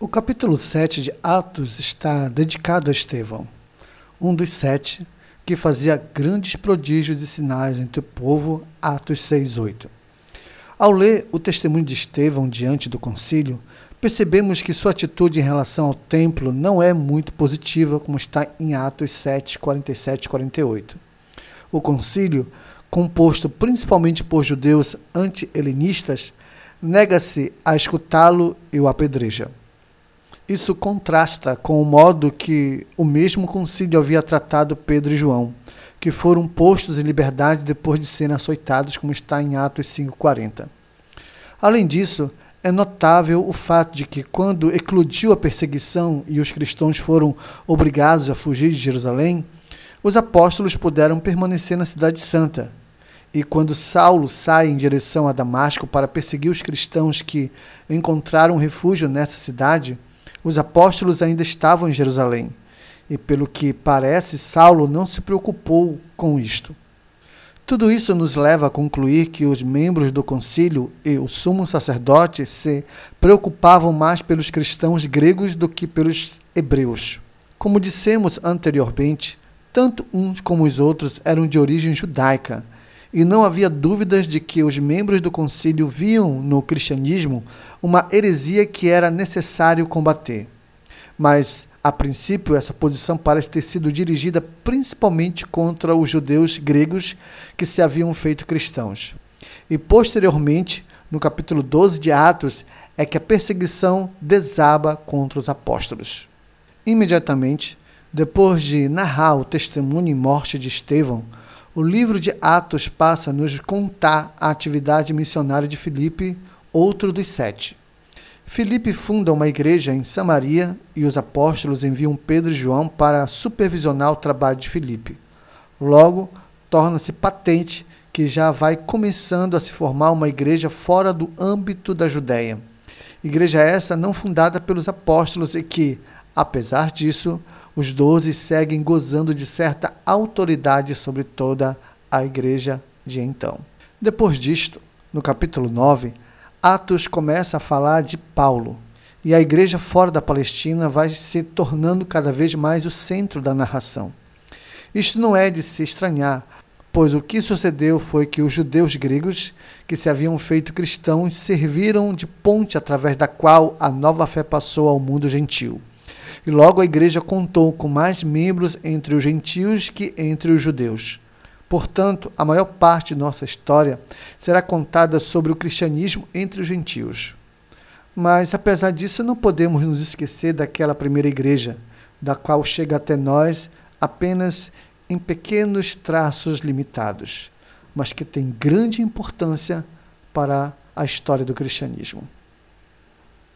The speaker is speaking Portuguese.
O capítulo 7 de Atos está dedicado a Estevão, um dos sete que fazia grandes prodígios e sinais entre o povo, Atos 6:8. Ao ler o testemunho de Estevão diante do concílio, percebemos que sua atitude em relação ao templo não é muito positiva, como está em Atos 7, 47 e 48. O concílio, composto principalmente por judeus anti-helenistas, nega-se a escutá-lo e o apedreja. Isso contrasta com o modo que o mesmo concílio havia tratado Pedro e João, que foram postos em liberdade depois de serem açoitados, como está em Atos 5,40. Além disso, é notável o fato de que, quando eclodiu a perseguição e os cristãos foram obrigados a fugir de Jerusalém, os apóstolos puderam permanecer na Cidade Santa. E quando Saulo sai em direção a Damasco para perseguir os cristãos que encontraram refúgio nessa cidade, os apóstolos ainda estavam em Jerusalém, e pelo que parece, Saulo não se preocupou com isto. Tudo isso nos leva a concluir que os membros do concílio e o sumo sacerdote se preocupavam mais pelos cristãos gregos do que pelos hebreus. Como dissemos anteriormente, tanto uns como os outros eram de origem judaica, e não havia dúvidas de que os membros do concílio viam no cristianismo uma heresia que era necessário combater. Mas, a princípio, essa posição parece ter sido dirigida principalmente contra os judeus gregos que se haviam feito cristãos. E, posteriormente, no capítulo 12 de Atos, é que a perseguição desaba contra os apóstolos. Imediatamente, depois de narrar o testemunho e morte de Estevão, o livro de Atos passa a nos contar a atividade missionária de Filipe, outro dos sete. Filipe funda uma igreja em Samaria e os apóstolos enviam Pedro e João para supervisionar o trabalho de Filipe. Logo, torna-se patente que já vai começando a se formar uma igreja fora do âmbito da Judéia. Igreja essa não fundada pelos apóstolos e que, apesar disso, os doze seguem gozando de certa autoridade sobre toda a igreja de então. Depois disto, no capítulo 9, Atos começa a falar de Paulo, e a igreja fora da Palestina vai se tornando cada vez mais o centro da narração. Isto não é de se estranhar, pois o que sucedeu foi que os judeus gregos, que se haviam feito cristãos, serviram de ponte através da qual a nova fé passou ao mundo gentil. E logo a igreja contou com mais membros entre os gentios que entre os judeus. Portanto, a maior parte de nossa história será contada sobre o cristianismo entre os gentios. Mas, apesar disso, não podemos nos esquecer daquela primeira igreja, da qual chega até nós apenas em pequenos traços limitados, mas que tem grande importância para a história do cristianismo.